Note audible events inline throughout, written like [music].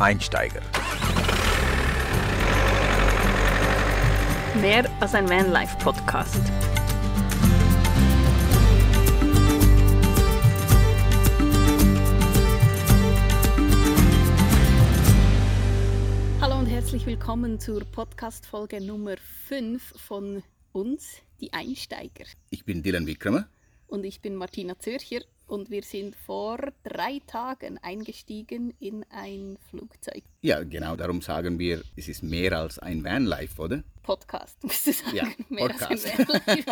Einsteiger. Mehr als ein Vanlife-Podcast. Hallo und herzlich willkommen zur Podcast-Folge Nummer 5 von uns, die Einsteiger. Ich bin Dylan Wickramer. Und ich bin Martina Zürcher und wir sind vor drei Tagen eingestiegen in ein Flugzeug. Ja, genau, darum sagen wir, es ist mehr als ein Vanlife, oder? Podcast, [laughs] musst du sagen. Ja, mehr Podcast. als ein Vanlife.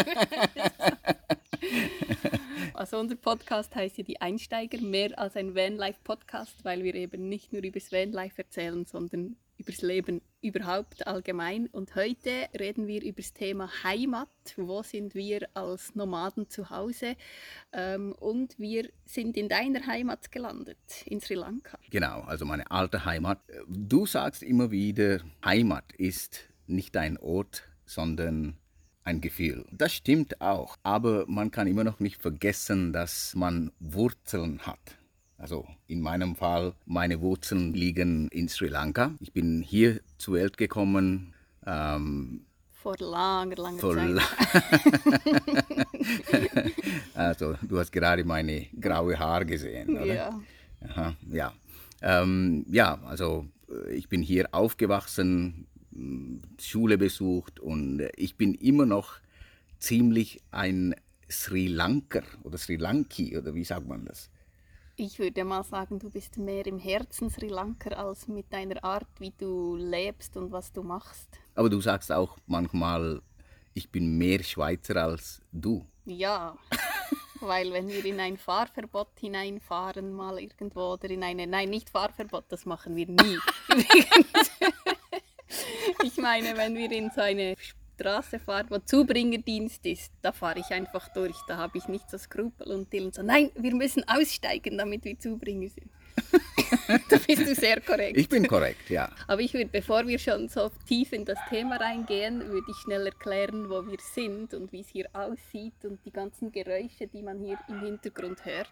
[laughs] also unser Podcast heißt ja die Einsteiger, mehr als ein Vanlife-Podcast, weil wir eben nicht nur über das Vanlife erzählen, sondern über das Leben überhaupt allgemein. Und heute reden wir über das Thema Heimat. Wo sind wir als Nomaden zu Hause? Ähm, und wir sind in deiner Heimat gelandet, in Sri Lanka. Genau, also meine alte Heimat. Du sagst immer wieder, Heimat ist nicht ein Ort, sondern ein Gefühl. Das stimmt auch, aber man kann immer noch nicht vergessen, dass man Wurzeln hat. Also in meinem Fall, meine Wurzeln liegen in Sri Lanka. Ich bin hier zur Welt gekommen. Ähm, Vor langer, langer vor Zeit. [laughs] also du hast gerade meine graue Haar gesehen, oder? ja. Aha, ja. Ähm, ja, also äh, ich bin hier aufgewachsen, mh, Schule besucht und ich bin immer noch ziemlich ein Sri Lanker oder Sri Lanki oder wie sagt man das? Ich würde mal sagen, du bist mehr im Herzen Sri Lanka als mit deiner Art, wie du lebst und was du machst. Aber du sagst auch manchmal, ich bin mehr Schweizer als du. Ja, [laughs] weil wenn wir in ein Fahrverbot hineinfahren, mal irgendwo oder in eine, nein, nicht Fahrverbot, das machen wir nie. Übrigens. [laughs] [laughs] ich meine, wenn wir in so eine Straße fahren, wo Zubringerdienst ist, da fahre ich einfach durch, da habe ich nicht so Skrupel und Dylan so, nein, wir müssen aussteigen, damit wir Zubringer sind. [laughs] da bist du sehr korrekt. Ich bin korrekt, ja. Aber ich würde, bevor wir schon so tief in das Thema reingehen, würde ich schnell erklären, wo wir sind und wie es hier aussieht und die ganzen Geräusche, die man hier im Hintergrund hört.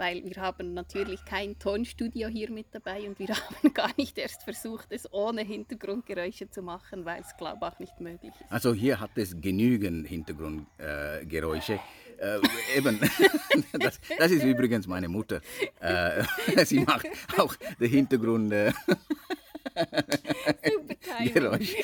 Weil wir haben natürlich kein Tonstudio hier mit dabei und wir [laughs] haben gar nicht erst versucht, es ohne Hintergrundgeräusche zu machen, weil es, glaube ich, auch nicht möglich ist. Also hier hat es genügend Hintergrundgeräusche. Äh, äh, eben, [laughs] das, das ist übrigens meine Mutter. Äh, [laughs] sie macht auch den Hintergrund. Äh. Geräusch.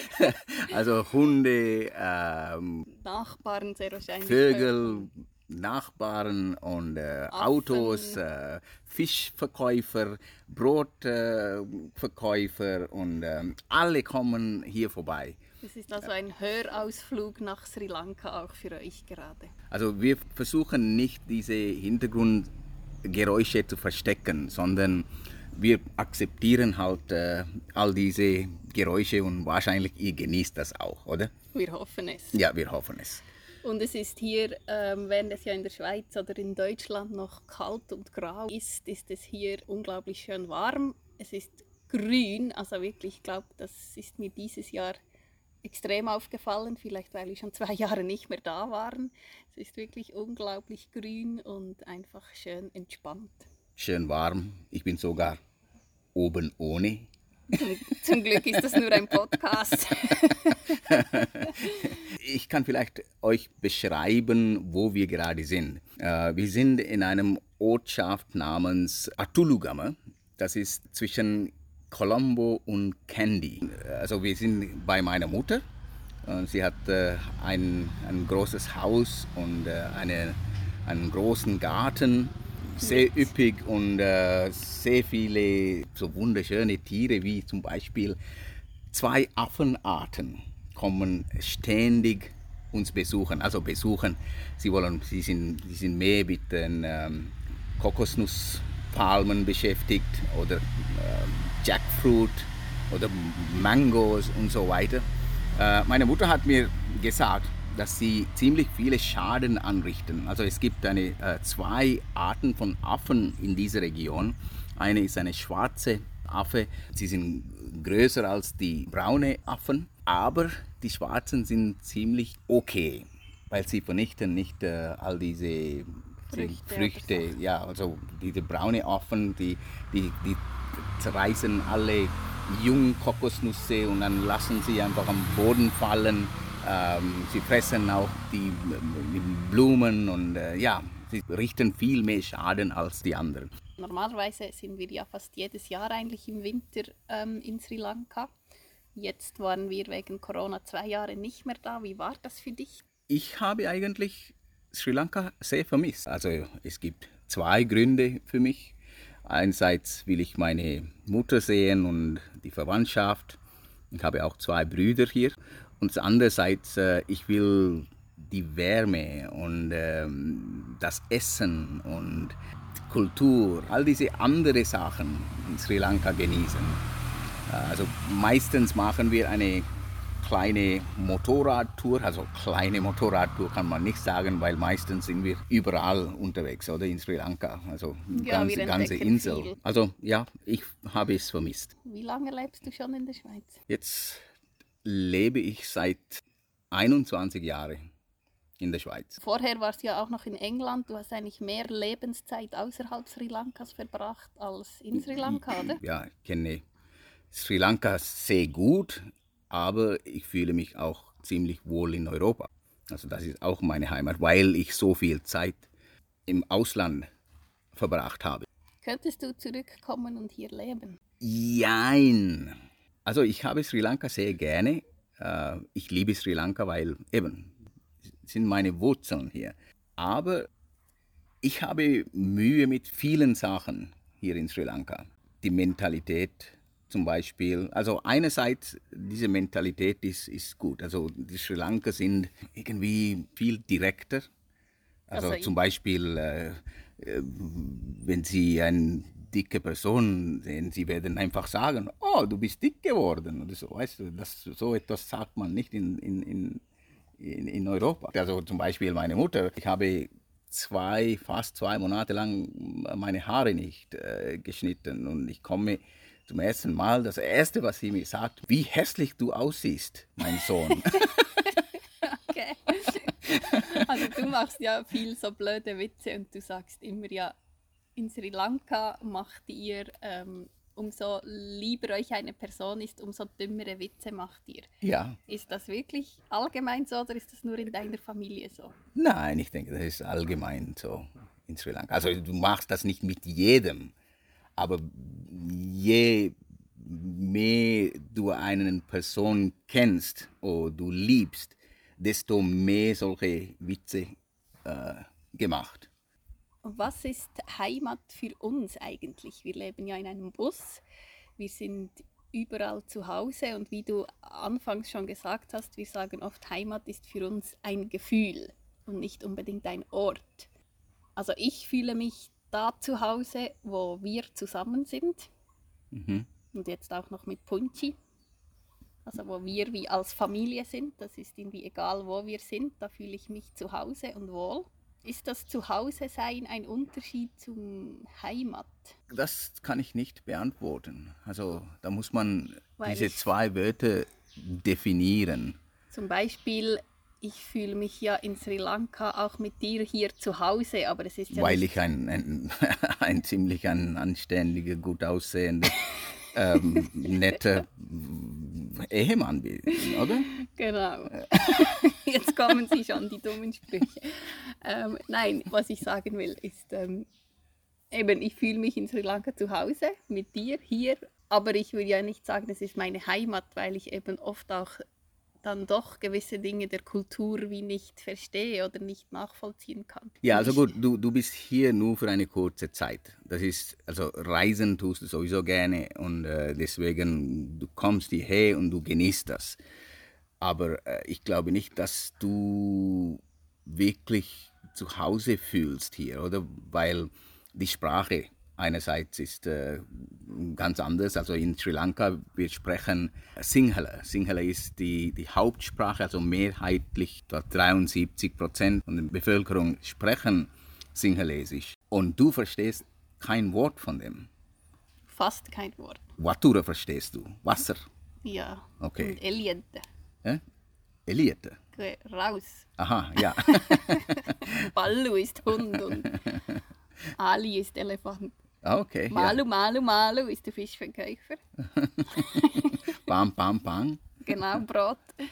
Also Hunde, ähm, Nachbarn sehr wahrscheinlich. Vögel, Nachbarn und äh, Autos, äh, Fischverkäufer, Brotverkäufer und ähm, alle kommen hier vorbei. Das ist also ein Hörausflug nach Sri Lanka auch für euch gerade. Also wir versuchen nicht diese Hintergrundgeräusche zu verstecken, sondern wir akzeptieren halt äh, all diese Geräusche und wahrscheinlich ihr genießt das auch, oder? Wir hoffen es. Ja, wir hoffen es. Und es ist hier, ähm, während es ja in der Schweiz oder in Deutschland noch kalt und grau ist, ist es hier unglaublich schön warm. Es ist grün, also wirklich, ich glaube, das ist mir dieses Jahr extrem aufgefallen, vielleicht weil wir schon zwei [laughs] Jahre nicht mehr da waren. Es ist wirklich unglaublich grün und einfach schön entspannt. Schön warm. Ich bin sogar oben ohne. Zum, zum Glück ist das nur ein Podcast. [laughs] Ich kann vielleicht euch beschreiben, wo wir gerade sind. Äh, wir sind in einem Ortschaft namens Atulugama. Das ist zwischen Colombo und Kandy. Also wir sind bei meiner Mutter. Und sie hat äh, ein, ein großes Haus und äh, eine, einen großen Garten. Sehr üppig und äh, sehr viele so wunderschöne Tiere wie zum Beispiel zwei Affenarten kommen ständig uns besuchen. Also besuchen, sie wollen, sie sind, sie sind mehr mit den ähm, Kokosnusspalmen beschäftigt oder ähm, Jackfruit oder Mangos und so weiter. Äh, meine Mutter hat mir gesagt, dass sie ziemlich viele Schaden anrichten. Also es gibt eine, äh, zwei Arten von Affen in dieser Region. Eine ist eine schwarze Affe. Sie sind größer als die braune Affen, aber die schwarzen sind ziemlich okay, weil sie vernichten nicht äh, all diese Früchte Früchte. Ja, also diese braune Affen, die, die, die zerreißen alle jungen Kokosnüsse und dann lassen sie einfach am Boden fallen. Ähm, sie fressen auch die äh, Blumen und äh, ja, sie richten viel mehr Schaden als die anderen. Normalerweise sind wir ja fast jedes Jahr eigentlich im Winter ähm, in Sri Lanka. Jetzt waren wir wegen Corona zwei Jahre nicht mehr da. Wie war das für dich? Ich habe eigentlich Sri Lanka sehr vermisst. Also es gibt zwei Gründe für mich. Einerseits will ich meine Mutter sehen und die Verwandtschaft. Ich habe auch zwei Brüder hier. Und andererseits, äh, ich will die Wärme und ähm, das Essen und Kultur, all diese anderen Sachen in Sri Lanka genießen. Äh, also meistens machen wir eine kleine Motorradtour, also kleine Motorradtour kann man nicht sagen, weil meistens sind wir überall unterwegs, oder in Sri Lanka, also Ja, ganze, ganze Insel. viel. Also ja, ich habe es vermisst. Wie lange lebst du schon in der Schweiz? Jetzt lebe ich seit 21 Jahren in der Schweiz. Vorher warst du ja auch noch in England. Du hast eigentlich mehr Lebenszeit außerhalb Sri Lankas verbracht als in Sri Lanka, oder? Ja, ich kenne Sri Lanka sehr gut, aber ich fühle mich auch ziemlich wohl in Europa. Also das ist auch meine Heimat, weil ich so viel Zeit im Ausland verbracht habe. Könntest du zurückkommen und hier leben? Jein. Also ich habe Sri Lanka sehr gerne. Äh, Ich liebe Sri Lanka, weil eben sind meine Wurzeln hier. Aber ich habe Mühe mit vielen Sachen hier in Sri Lanka. Die Mentalität zum Beispiel. Also einerseits, diese Mentalität ist, ist gut. Also die Sri Lanka sind irgendwie viel direkter. Also, Also zum Beispiel, äh, äh, wenn Sie eine dicke Person sehen, Sie werden einfach sagen, oh, du bist dick geworden oder so. Weißt du, das, so etwas sagt man nicht in, in, in, in, in Europa. Also zum Beispiel meine Mutter, ich habe zwei, fast zwei Monate lang meine Haare nicht äh, geschnitten und ich komme zum ersten Mal, das erste, was sie mir sagt, wie hässlich du aussiehst, mein Sohn. [laughs] [laughs] Okay. Also du machst ja viel so blöde Witze und du sagst immer ja, in Sri Lanka macht ihr, ähm, umso lieber euch eine Person ist, umso dümmere Witze macht ihr. ja, Ist das wirklich allgemein so oder ist das nur in deiner Familie so? Nein, ich denke, das ist allgemein so in Sri Lanka. Also du machst das nicht mit jedem, aber je mehr du eine Person kennst oder du liebst, desto mehr solche Witze äh, gemacht. Was ist Heimat für uns eigentlich? Wir leben ja in einem Bus, wir sind überall zu Hause und wie du anfangs schon gesagt hast, wir sagen oft, Heimat ist für uns ein Gefühl und nicht unbedingt ein Ort. Also ich fühle mich da zu Hause, wo wir zusammen sind Mhm. und jetzt auch noch mit Punchi. Also wo wir wie als Familie sind, das ist irgendwie egal, wo wir sind, da fühle ich mich zu Hause und wohl. Ist das Zuhause sein ein Unterschied zum Heimat? Das kann ich nicht beantworten. Also da muss man Weil diese zwei Wörter definieren. Zum Beispiel, ich fühle mich ja in Sri Lanka auch mit dir hier zu Hause, aber es ist ja weil ich ein, ein, [laughs] ein ziemlich ein anständiger, gut aussehender, ähm, [laughs] netter Ehemann bin, oder? [laughs] Genau. [laughs] Jetzt kommen sie schon, die dummen Sprüche. Ähm, nein, was ich sagen will, ist, ähm, eben, ich fühle mich in Sri Lanka zu Hause mit dir hier, aber ich will ja nicht sagen, es ist meine Heimat, weil ich eben oft auch dann doch gewisse Dinge der Kultur wie nicht verstehe oder nicht nachvollziehen kann. Ja, also gut, du, du bist hier nur für eine kurze Zeit. Das ist, also Reisen tust du sowieso gerne und äh, deswegen, du kommst hierher und du genießt das. Aber äh, ich glaube nicht, dass du wirklich zu Hause fühlst hier, oder? Weil die Sprache einerseits ist äh, ganz anders. Also in Sri Lanka, wir sprechen Sinhala. Sinhala ist die, die Hauptsprache, also mehrheitlich dort 73 Prozent der Bevölkerung sprechen Sinhalesisch. Und du verstehst kein Wort von dem. Fast kein Wort. Watura verstehst du. Wasser. Ja. Okay. Und Eliente. Äh? Eliete. Geh Raus. Aha, ja. [laughs] Ballu ist Hund und Ali ist Elefant. Ah, Okay. Malu, Malu, Malu ist der Fischverkäufer. Ja. [laughs] Bam, bam, bam. Genau, Brot. [laughs]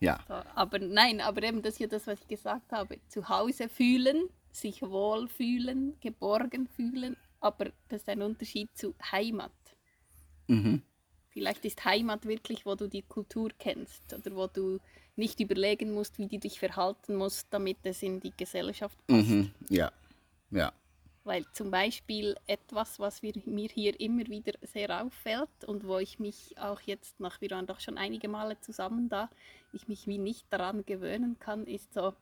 Ja. So, aber nein, aber eben das ist ja das, was ich gesagt habe. Zu Hause fühlen, sich wohl fühlen, geborgen fühlen. Aber das ist ein Unterschied zu Heimat. Mhm. Vielleicht ist Heimat wirklich, wo du die Kultur kennst oder wo du nicht überlegen musst, wie du dich verhalten musst, damit es in die Gesellschaft passt. Mhm. Ja. Ja. Weil zum Beispiel etwas, was wir, mir hier immer wieder sehr auffällt und wo ich mich auch jetzt nach, wir waren doch schon einige Male zusammen da, ich mich wie nicht daran gewöhnen kann, ist so,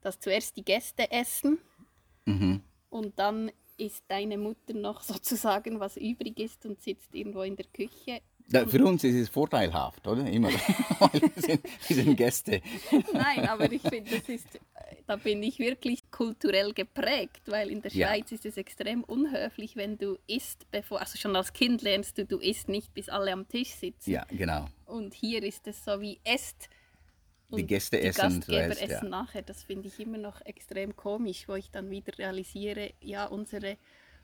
dass zuerst die Gäste essen Mhm. und dann isst deine Mutter noch [laughs] sozusagen, was übrig ist und sitzt irgendwo in der Küche. Da, für uns ist es vorteilhaft, oder? Immer. [laughs] Wir sind, wir sind Gäste. Nein, aber ich finde, das ist, da bin ich wirklich kulturell geprägt, weil in der Ja. Schweiz ist es extrem unhöflich, wenn du isst, bevor, also schon als Kind lernst du, du isst nicht, bis alle am Tisch sitzen. Ja, genau. Und hier ist es so wie esst. Die Gäste die essen Gastgeber ja. essen nachher. Das finde ich immer noch extrem komisch, wo ich dann wieder realisiere, ja, unsere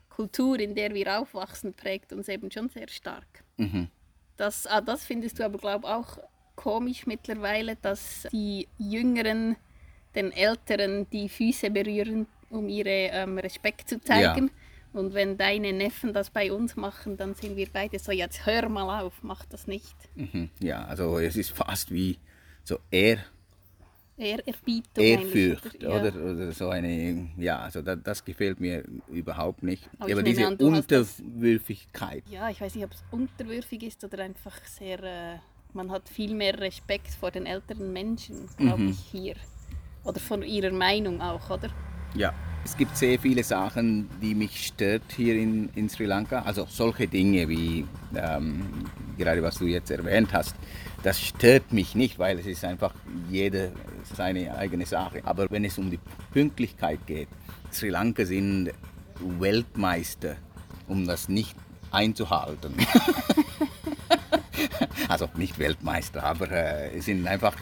Kultur, in der wir aufwachsen, prägt uns eben schon sehr stark. Mhm. Das, ah, das findest du aber, glaube ich, auch komisch mittlerweile, dass die Jüngeren den Älteren die Füße berühren, um ihre ähm, Respekt zu zeigen. Und wenn deine Neffen das bei uns machen, dann sind wir beide so, jetzt hör mal auf, mach das nicht. Mhm. Ja, also es ist fast wie so Ehr, Ehrerbietung. Ehrfurcht Ja. oder, oder so eine, ja, also das, das gefällt mir überhaupt nicht. Aber Aber diese an, hast das- Unterwürfigkeit. Ja, ich weiß nicht, ob es unterwürfig ist oder einfach sehr. Äh, man hat viel mehr Respekt vor den älteren Menschen, glaube Mhm. ich, hier. Oder von ihrer Meinung auch, oder? Ja, es gibt sehr viele Sachen, die mich stört hier in, in Sri Lanka. Also solche Dinge wie ähm, gerade was du jetzt erwähnt hast, das stört mich nicht, weil es ist einfach jede seine eigene Sache. Aber wenn es um die Pünktlichkeit geht, Sri Lanka sind Weltmeister, um das nicht einzuhalten. [laughs] also nicht Weltmeister, aber äh, sind einfach,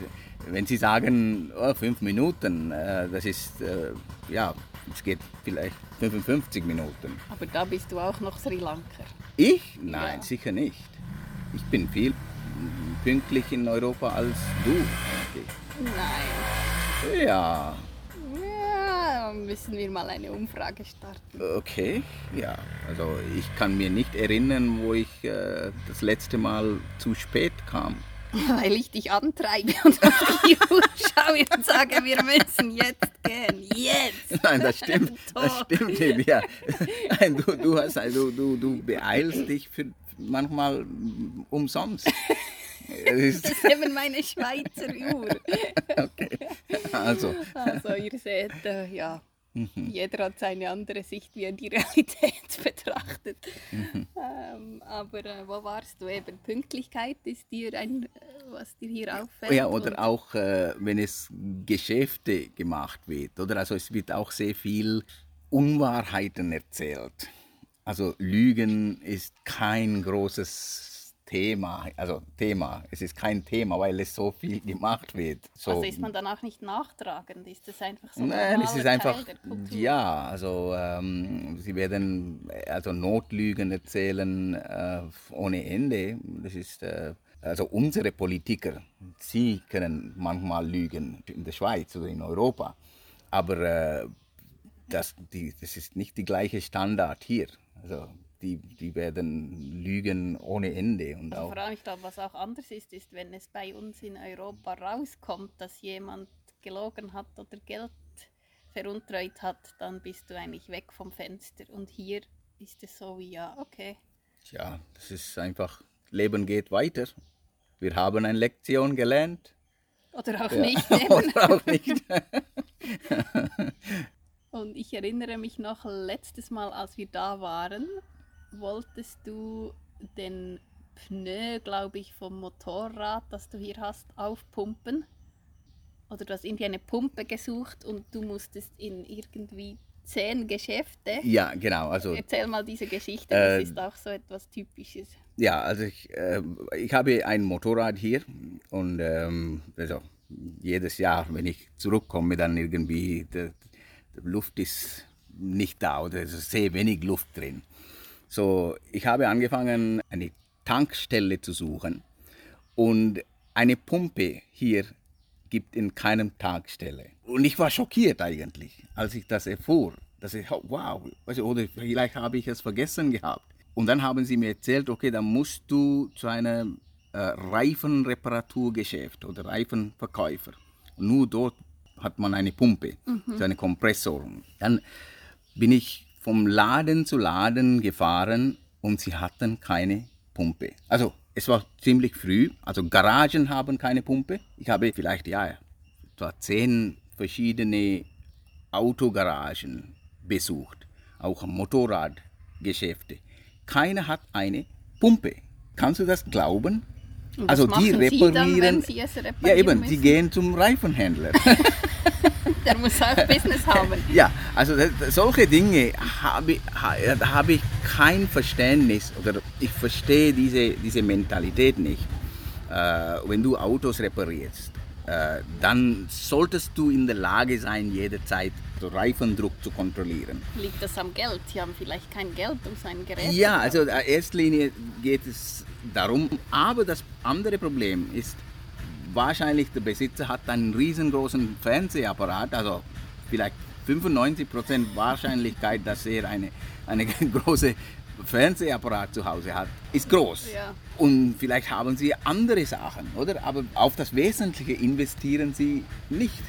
wenn Sie sagen, oh, fünf Minuten, äh, das ist, äh, ja, es geht vielleicht 55 Minuten. Aber da bist du auch noch Sri Lanka. Ich? Nein, Ja. sicher nicht. Ich bin viel pünktlich in Europa als du. denke Nein. Ja, Ja, müssen wir mal eine Umfrage starten. okay, ja. Also ich kann mir nicht erinnern, wo ich äh, das letzte Mal zu spät kam. [laughs] Weil ich dich antreibe [laughs] und auf die Uhr schaue und sage, wir müssen jetzt gehen. Jetzt! Nein, das stimmt. [laughs] Das stimmt nicht. Ja. Nein, du, du, hast, also, du, du beeilst dich für manchmal umsonst. Es ist, Das ist eben meine Schweizer Uhr. okay. Also, Also ihr seht, äh, ja, Mhm. jeder hat seine andere Sicht, wie er die [laughs] Realität betrachtet. Mhm. Ähm, aber äh, wo warst du eben? Pünktlichkeit ist dir ein, äh, was dir hier auffällt? ja, oder auch, äh, wenn es Geschäfte gemacht wird, oder? Also es wird auch sehr viel Unwahrheiten erzählt. Also Lügen ist kein großes Thema, also Thema. Es ist kein Thema, weil es so viel gemacht wird. So, Also ist man dann auch nicht nachtragend? Ist das einfach so Nein, es ist einfach, der ja, also ähm, sie werden also Notlügen erzählen äh, ohne Ende. Das ist, äh, also unsere Politiker, sie können manchmal lügen in der Schweiz oder in Europa, aber äh, das, die, das ist nicht die gleiche Standard hier. Also die, die werden lügen ohne Ende und Also auch vor allem, ich glaube, was auch anders ist, ist, wenn es bei uns in Europa rauskommt, dass jemand gelogen hat oder Geld veruntreut hat, dann bist du eigentlich weg vom Fenster. Und hier ist es so wie, ja, okay. ja, das ist einfach Leben geht weiter. Wir haben eine Lektion gelernt. Oder auch Ja. nicht. [laughs] Oder auch nicht. [laughs] Und ich erinnere mich noch, letztes Mal, als wir da waren, wolltest du den Pneu, glaube ich, vom Motorrad, das du hier hast, aufpumpen. Oder du hast irgendwie eine Pumpe gesucht und du musstest in irgendwie zehn Geschäfte. Ja, genau. Also Erzähl mal diese Geschichte, das Äh, ist auch so etwas Typisches. ja, also ich, äh, ich habe ein Motorrad hier und ähm, also jedes Jahr, wenn ich zurückkomme, dann irgendwie die, die Luft ist nicht da oder es ist sehr wenig Luft drin. So, ich habe angefangen, eine Tankstelle zu suchen und eine Pumpe hier gibt in keinem Tankstelle. Und ich war schockiert eigentlich, als ich das erfuhr. Dass ich, oh, wow, oder vielleicht habe ich es vergessen gehabt. Und dann haben sie mir erzählt, okay, dann musst du zu einem äh, Reifenreparaturgeschäft oder Reifenverkäufer. Und nur dort hat man eine Pumpe, mhm. so eine Kompressor. Dann bin ich vom Laden zu Laden gefahren und sie hatten keine Pumpe. Also es war ziemlich früh, also Garagen haben keine Pumpe. Ich habe vielleicht ja etwa zehn verschiedene Autogaragen besucht, auch Motorradgeschäfte. Keiner hat eine Pumpe. Kannst du das glauben? also die reparieren. Sie dann, ja eben, müssen? sie gehen zum Reifenhändler. [laughs] [laughs] [laughs] Der muss auch Business [laughs] haben. Ja, also solche Dinge habe, da habe ich kein Verständnis oder ich verstehe diese, diese Mentalität nicht. Äh, wenn du Autos reparierst, äh, dann solltest du in der Lage sein, jederzeit den Reifendruck zu kontrollieren. Liegt das am Geld? Sie haben vielleicht kein Geld, um sein Gerät Ja, also in erster Linie geht es darum. Aber das andere Problem ist, wahrscheinlich der Besitzer hat einen riesengroßen Fernsehapparat, also vielleicht 95% Wahrscheinlichkeit, dass er eine, eine [laughs] große Fernsehapparat zu Hause hat, ist groß. Ja. Und vielleicht haben sie andere Sachen, oder? Aber auf das Wesentliche investieren sie nicht.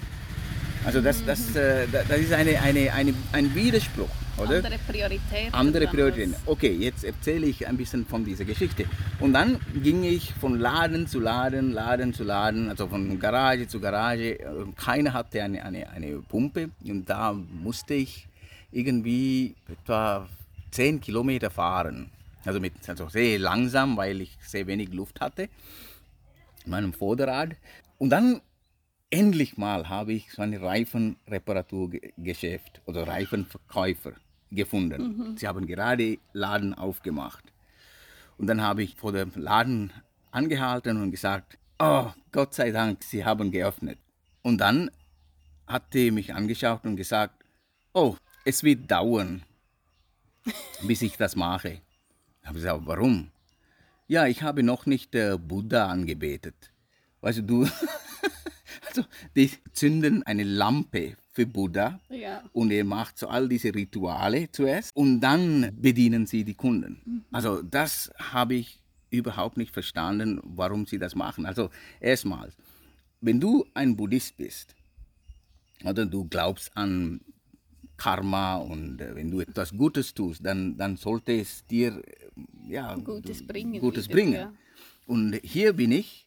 Also das, das, äh, das ist eine, eine, eine, ein Widerspruch, oder? Andere Prioritäten. Andere Prioritäten. Okay, jetzt erzähle ich ein bisschen von dieser Geschichte. Und dann ging ich von Laden zu Laden, Laden zu Laden, also von Garage zu Garage. Keiner hatte eine, eine, eine Pumpe und da musste ich irgendwie etwa 10 Kilometer fahren. Also, mit, also sehr langsam, weil ich sehr wenig Luft hatte in meinem Vorderrad. Und dann endlich mal habe ich so ein Reifenreparaturgeschäft oder Reifenverkäufer gefunden. Mhm. Sie haben gerade Laden aufgemacht. Und dann habe ich vor dem Laden angehalten und gesagt, oh, Gott sei Dank, Sie haben geöffnet. Und dann hat er mich angeschaut und gesagt, oh, es wird dauern, [laughs] bis ich das mache. Ich habe gesagt, warum? Ja, ich habe noch nicht äh, Buddha angebetet. Weißt du, du also, die zünden eine Lampe für Buddha ja. und er macht so all diese Rituale zuerst und dann bedienen sie die Kunden. Mhm. Also das habe ich überhaupt nicht verstanden, warum sie das machen. Also erstmals, wenn du ein Buddhist bist oder du glaubst an Karma und äh, wenn du etwas Gutes tust, dann, dann sollte es dir ja, Gutes bringen. Gutes bringen. Ja. Und hier bin ich,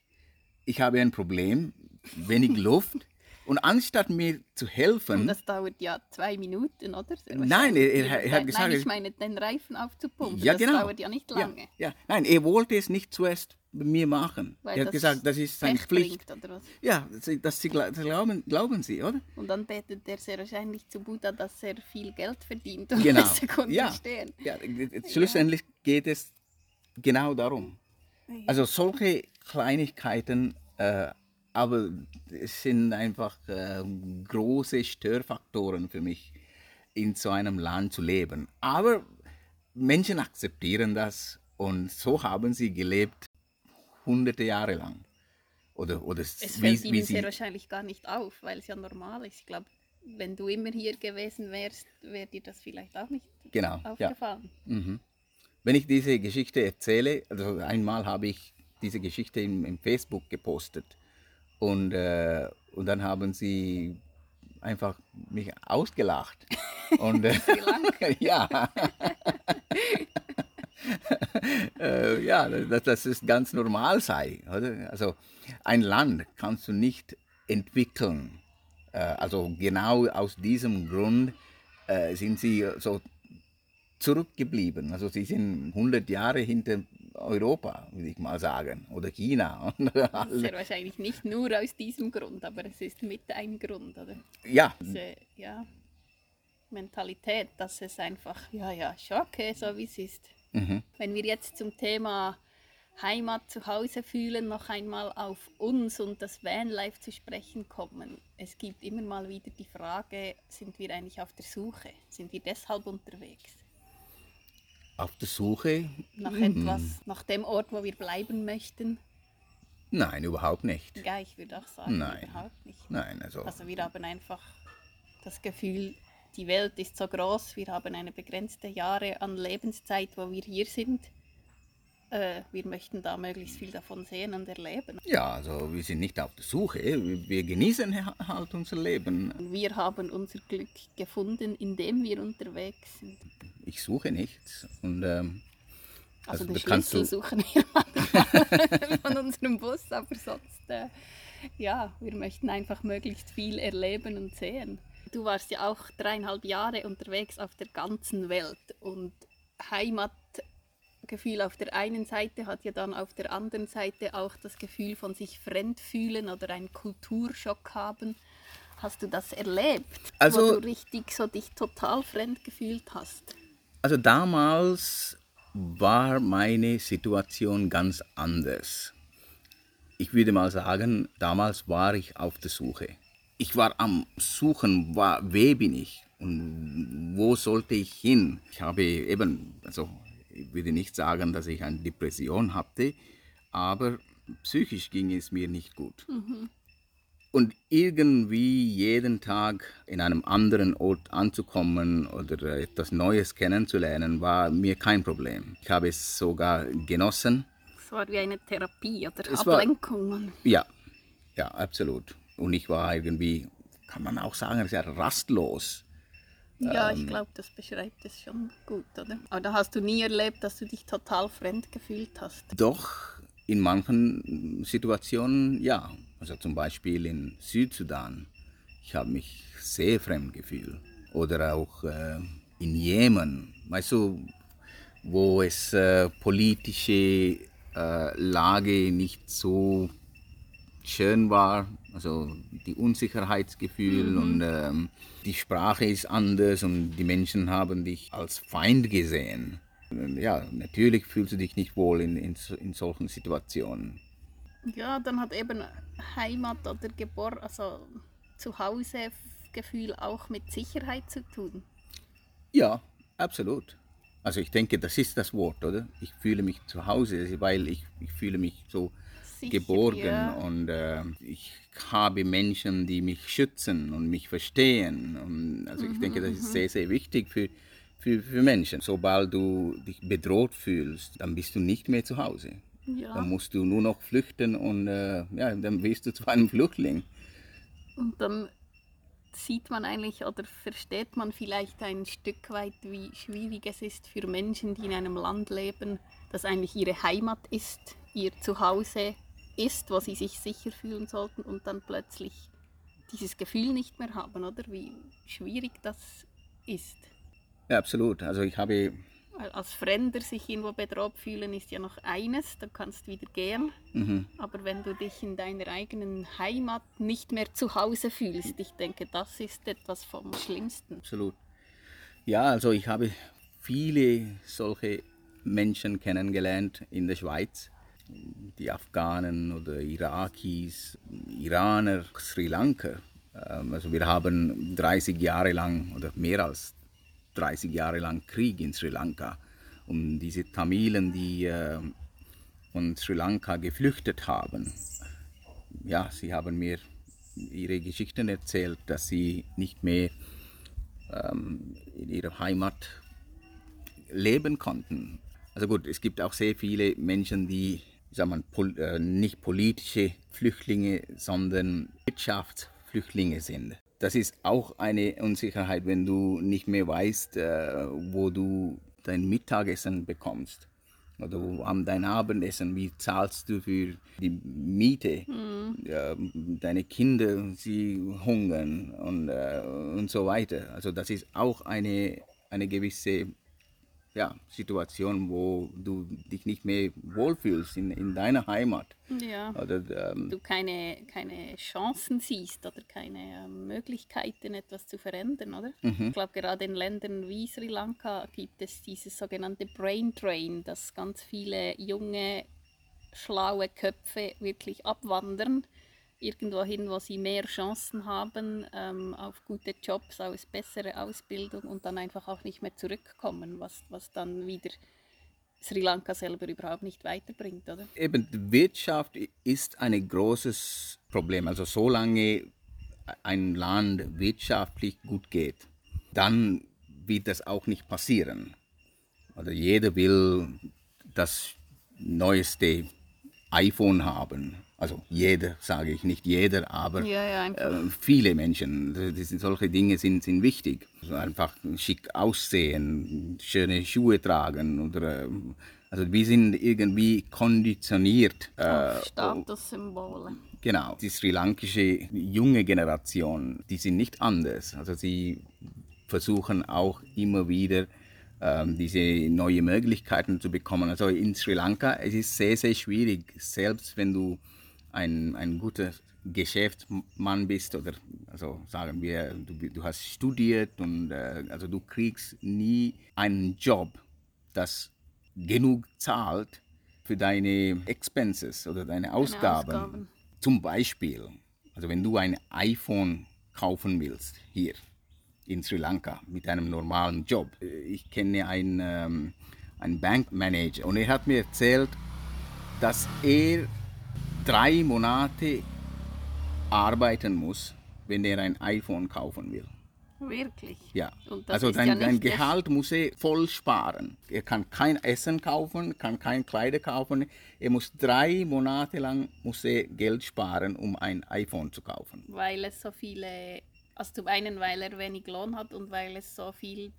ich habe ein Problem, wenig Luft. Und anstatt mir zu helfen. Und das dauert ja zwei Minuten, oder? Nein, er, er, er hat gesagt. Nein, ich meine, den Reifen aufzupumpen. Ja, das genau. dauert ja nicht lange. Ja, ja, Nein, er wollte es nicht zuerst bei mir machen. Weil er hat gesagt, das ist seine Pflicht. Bringt, oder was? Ja, das, sie, das glauben, glauben sie, oder? Und dann betet er sehr wahrscheinlich zu Buddha, dass er viel Geld verdient, um genau. [laughs] Sekunden ja. stehen. Ja, schlussendlich geht es genau darum. Also solche Kleinigkeiten äh, aber es sind einfach äh, große Störfaktoren für mich, in so einem Land zu leben. Aber Menschen akzeptieren das und so haben sie gelebt hunderte Jahre lang. Oder, oder es fällt wie, ihnen wie sehr wahrscheinlich gar nicht auf, weil es ja normal ist. Ich glaube, wenn du immer hier gewesen wärst, wäre dir das vielleicht auch nicht genau, aufgefallen. Ja. Mhm. Wenn ich diese Geschichte erzähle, also einmal habe ich diese Geschichte im, im Facebook gepostet und, äh, und dann haben sie einfach mich ausgelacht. [laughs] Und, äh, [laughs] ja. [laughs] äh, ja, dass das ist ganz normal sei. Oder? Also ein Land kannst du nicht entwickeln. Äh, also genau aus diesem Grund äh, sind sie so zurückgeblieben. Also sie sind 100 Jahre hinter Europa, würde ich mal sagen, oder China. [laughs] Sehr wahrscheinlich nicht nur aus diesem Grund, aber es ist mit ein Grund, oder? Ja. Diese ja, Mentalität, dass es einfach, ja, ja, schon okay, so wie es ist. Mhm. Wenn wir jetzt zum Thema Heimat zu Hause fühlen, noch einmal auf uns und das Vanlife zu sprechen kommen. Es gibt immer mal wieder die Frage, sind wir eigentlich auf der Suche? Sind wir deshalb unterwegs? Auf der Suche? Nach etwas, nach dem Ort, wo wir bleiben möchten? Nein, überhaupt nicht. Ja, ich würde auch sagen, Nein. überhaupt nicht. Nein, also, Also wir haben einfach das Gefühl, die Welt ist so groß, wir haben eine begrenzte Jahre an Lebenszeit, wo wir hier sind. Äh, wir möchten da möglichst viel davon sehen und erleben. ja, also wir sind nicht auf der Suche. Wir genießen ha- halt unser Leben. Wir haben unser Glück gefunden, indem wir unterwegs sind. Ich suche nichts. Und ähm, Also, Also, den Schlüssel du- suchen wir manchmal [laughs] von unserem Bus, aber sonst, äh, ja, wir möchten einfach möglichst viel erleben und sehen. Du warst ja auch dreieinhalb Jahre unterwegs auf der ganzen Welt und Heimatgefühl auf der einen Seite hat ja dann auf der anderen Seite auch das Gefühl von sich fremd fühlen oder einen Kulturschock haben. Hast du das erlebt, Also- wo du richtig so dich total fremd gefühlt hast? Also damals war meine Situation ganz anders. Ich würde mal sagen, damals war ich auf der Suche. Ich war am Suchen, war, wer bin ich und wo sollte ich hin? Ich habe eben, also ich würde nicht sagen, dass ich eine Depression hatte, aber psychisch ging es mir nicht gut. Und irgendwie jeden Tag in einem anderen Ort anzukommen oder etwas Neues kennenzulernen, war mir kein Problem. Ich habe es sogar genossen. Es war wie eine Therapie oder Es war- Ablenkung. Ja, ja, absolut. Und ich war irgendwie, kann man auch sagen, sehr rastlos. Ja, Ähm. ich glaube, das beschreibt es schon gut, oder? Aber da hast du nie erlebt, dass du dich total fremd gefühlt hast. Doch in manchen Situationen ja. Also zum Beispiel in Südsudan. Ich habe mich sehr fremd gefühlt. Oder auch äh, in Jemen. Weißt du, wo es äh, politische äh, Lage nicht so schön war. Also die Unsicherheitsgefühl und ähm, die Sprache ist anders und die Menschen haben dich als Feind gesehen. Ja, natürlich fühlst du dich nicht wohl in, in, in solchen Situationen. Ja, dann hat eben Heimat oder Gebor also Zuhausegefühl auch mit Sicherheit zu tun. Ja, absolut. Also ich denke, das ist das Wort, oder? Ich fühle mich zu Hause, weil ich, ich fühle mich so geborgen und äh, ich habe Menschen, die mich schützen und mich verstehen. Und also ich denke, das ist sehr, sehr wichtig für, für, für Menschen. Sobald du dich bedroht fühlst, dann bist du nicht mehr zu Hause. Ja. Dann musst du nur noch flüchten und äh, ja, dann wirst du zu einem Flüchtling. Und dann sieht man eigentlich oder versteht man vielleicht ein Stück weit, wie schwierig es ist für Menschen, die in einem Land leben, das eigentlich ihre Heimat ist, ihr Zuhause ist, wo sie sich sicher fühlen sollten und dann plötzlich dieses Gefühl nicht mehr haben, oder? Wie schwierig das ist. Ja, absolut. Also ich habe Weil als Fremder sich irgendwo bedroht fühlen ist ja noch eines, du kannst wieder gehen. mhm. Aber wenn du dich in deiner eigenen Heimat nicht mehr zu Hause fühlst, ich denke, das ist etwas vom Schlimmsten. Absolut. Ja, also ich habe viele solche Menschen kennengelernt in der Schweiz. Die Afghanen oder Irakis, Iraner, Sri Lanka. Ähm, Also wir haben 30 Jahre lang oder mehr als 30 Jahre lang Krieg in Sri Lanka. Und diese Tamilen, die äh, von Sri Lanka geflüchtet haben, ja, sie haben mir ihre Geschichten erzählt, dass sie nicht mehr ähm, in ihrer Heimat leben konnten. Also gut, es gibt auch sehr viele Menschen, die sagen wir, pol äh, nicht politische Flüchtlinge, sondern Wirtschaftsflüchtlinge sind. Das ist auch eine Unsicherheit, wenn du nicht mehr weißt, äh, wo du dein Mittagessen bekommst oder wo am dein Abendessen, wie zahlst du für die Miete, ja, deine Kinder, sie hungern und, äh, und so weiter. Also das ist auch eine, eine gewisse ja, Situation, wo du dich nicht mehr wohlfühlst in, in deiner Heimat. Ja. Oder, ähm, Du keine, keine Chancen siehst oder keine ähm, Möglichkeiten, etwas zu verändern, oder? Ich glaube, gerade in Ländern wie Sri Lanka gibt es dieses sogenannte Brain Drain, dass ganz viele junge schlaue Köpfe wirklich abwandern, irgendwo hin, wo sie mehr Chancen haben ähm, auf gute Jobs, auf bessere Ausbildung und dann einfach auch nicht mehr zurückkommen, was, was dann wieder Sri Lanka selber überhaupt nicht weiterbringt, oder? Eben, Wirtschaft ist ein großes Problem. Also solange ein Land wirtschaftlich gut geht, dann wird das auch nicht passieren. Also jeder will das neueste iPhone haben. Also jeder, sage ich nicht jeder, aber Ja, ja, äh, viele Menschen. Das sind, solche Dinge sind, sind wichtig. Also einfach schick aussehen, schöne Schuhe tragen. Oder, äh, also wir sind irgendwie konditioniert. Äh, Statussymbole. Genau, die sri lankische junge Generation, die sind nicht anders. Also sie versuchen auch immer wieder ähm, diese neue Möglichkeiten zu bekommen. Also in Sri Lanka es ist sehr, sehr schwierig, selbst wenn du ein, ein guter Geschäftsmann bist oder also sagen wir, du, du hast studiert und äh, also du kriegst nie einen Job, das genug zahlt für deine Expenses oder deine Ausgaben. Ausgaben. Zum Beispiel, also wenn du ein iPhone kaufen willst hier in Sri Lanka mit einem normalen Job. Ich kenne einen, ähm, einen Bankmanager und er hat mir erzählt, dass er drei Monate arbeiten muss, wenn er ein iPhone kaufen will. Wirklich? Ja. Also ist dein, ja Gehalt muss er voll sparen. Er kann kein Essen kaufen, kann kein Kleider kaufen. Er muss drei Monate lang muss er Geld sparen, um ein iPhone zu kaufen. Weil es so viele, also zum einen, weil er wenig Lohn hat und weil es so viel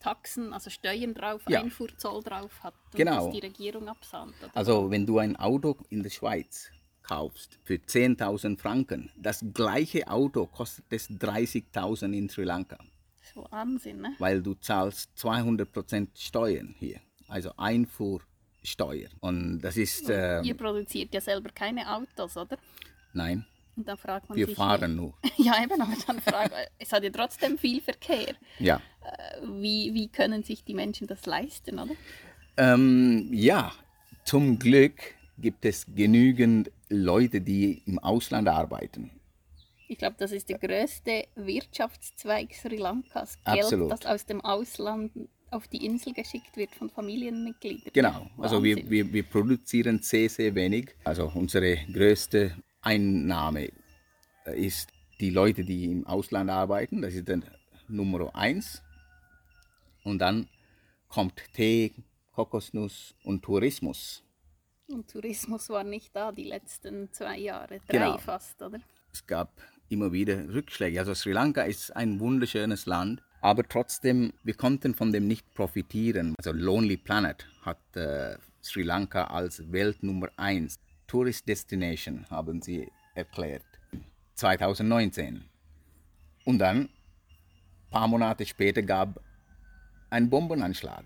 Taxen, also Steuern drauf, Ja. Einfuhrzoll drauf hat und Genau. das die Regierung absahnt. Oder? Also wenn du ein Auto in der Schweiz kaufst für 10.000 Franken, das gleiche Auto kostet es 30.000 in Sri Lanka, so Wahnsinn, ne? weil du zahlst 200% Steuern hier, also Einfuhrsteuer. Und das ist, äh, Ihr produziert ja selber keine Autos, oder? nein, Und da fragt man wir sich... fahren nur. [laughs] Ja, eben, aber dann fragt man, es hat ja trotzdem viel Verkehr. Ja. Wie, wie können sich die Menschen das leisten, oder? Ähm, ja, zum Glück gibt es genügend Leute, die im Ausland arbeiten. Ich glaube, das ist der größte Wirtschaftszweig Sri Lankas. Geld, Absolut. das aus dem Ausland auf die Insel geschickt wird von Familienmitgliedern. Genau, also wir, wir, wir produzieren sehr, sehr wenig. Also unsere größte Einnahme äh, ist die Leute, die im Ausland arbeiten. Das ist dann Nummer eins. Und dann kommt Tee, Kokosnuss und Tourismus. Und Tourismus war nicht da die letzten zwei Jahre, drei Genau. fast, oder? es gab immer wieder Rückschläge. Also Sri Lanka ist ein wunderschönes Land, aber trotzdem, wir konnten von dem nicht profitieren. Also Lonely Planet hat äh, Sri Lanka als Welt Nummer 1 Tourist Destination, haben sie erklärt, 2019. Und dann, ein paar Monate später, gab ein Bombenanschlag.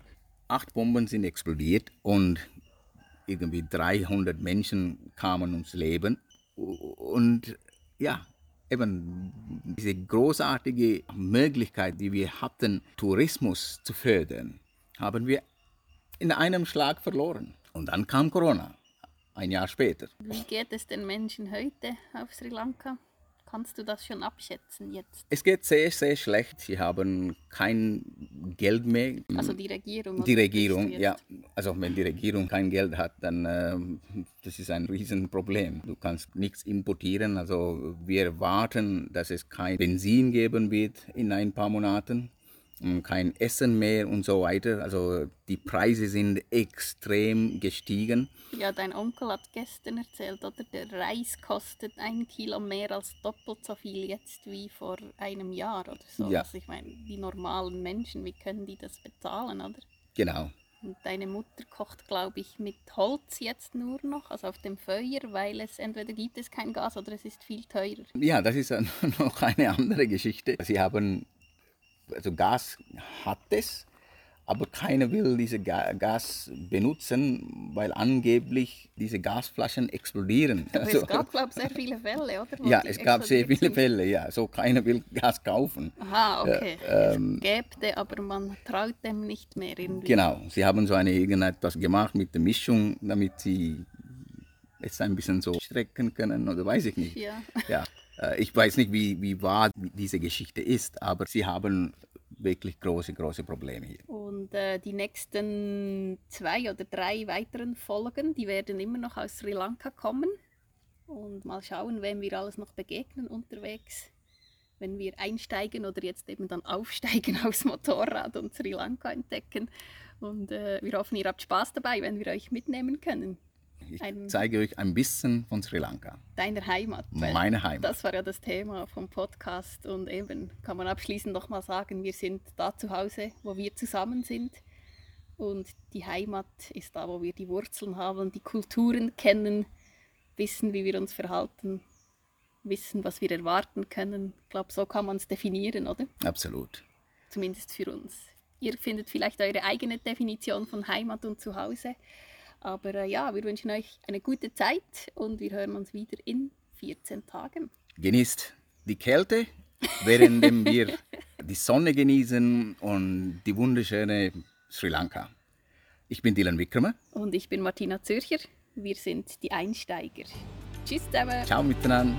Acht Bomben sind explodiert und irgendwie 300 Menschen kamen ums Leben. Und ja, eben diese großartige Möglichkeit, die wir hatten, Tourismus zu fördern, haben wir in einem Schlag verloren. Und dann kam Corona, ein Jahr später. Wie geht es den Menschen heute auf Sri Lanka? Kannst du das schon abschätzen jetzt? Es geht sehr, sehr schlecht. Sie haben kein Geld mehr. Also die Regierung? Die Regierung, ja. Also wenn die Regierung kein Geld hat, dann ähm, das ist ein Riesenproblem. Du kannst nichts importieren. Also wir erwarten, dass es kein Benzin geben wird in ein paar Monaten, kein Essen mehr und so weiter. Also die Preise sind extrem gestiegen. Ja, dein Onkel hat gestern erzählt, oder? Der Reis kostet ein Kilo mehr als doppelt so viel jetzt wie vor einem Jahr oder so. Ja. Also ich meine, die normalen Menschen, wie können die das bezahlen, oder? Genau. Und deine Mutter kocht, glaube ich, mit Holz jetzt nur noch, also auf dem Feuer, weil es entweder gibt es kein Gas oder es ist viel teurer. Ja, das ist [laughs] noch eine andere Geschichte. Sie haben, also Gas hat es, aber keiner will diese Ga Gas benutzen, weil angeblich diese Gasflaschen explodieren. Aber Also, es gab, glaube ich, sehr viele Fälle, oder? wo ja, es gab sehr viele sind. Fälle, ja. So keiner will Gas kaufen. Aha, okay. ähm, es gäbte, aber man traut dem nicht mehr irgendwie. Genau, sie haben so eine irgendetwas gemacht mit der Mischung, damit sie es ein bisschen so strecken können oder weiß ich nicht. Ja. Ja, äh, ich weiß nicht, wie, wie wahr diese Geschichte ist, aber sie haben wirklich große, große Probleme hier. Und äh, die nächsten zwei oder drei weiteren Folgen, die werden immer noch aus Sri Lanka kommen. Und mal schauen, wem wir alles noch begegnen unterwegs, wenn wir einsteigen oder jetzt eben dann aufsteigen aufs Motorrad und Sri Lanka entdecken. Und äh, wir hoffen, ihr habt Spaß dabei, wenn wir euch mitnehmen können. Ich Ein- zeige euch ein bisschen von Sri Lanka, Deiner Heimat. meine Heimat. Das war ja das Thema vom Podcast und eben kann man abschließend noch mal sagen, wir sind da zu Hause, wo wir zusammen sind und die Heimat ist da, wo wir die Wurzeln haben, die Kulturen kennen, wissen, wie wir uns verhalten, wissen, was wir erwarten können. Ich glaube, so kann man es definieren, oder? Absolut. Zumindest für uns. Ihr findet vielleicht eure eigene Definition von Heimat und Zuhause. Aber äh, ja, wir wünschen euch eine gute Zeit und wir hören uns wieder in 14 Tagen. Genießt die Kälte, während [laughs] wir die Sonne genießen und die wunderschöne Sri Lanka. Ich bin Dylan Wickramer. Und ich bin Martina Zürcher. Wir sind die Einsteiger. Tschüss zusammen. Ciao miteinander.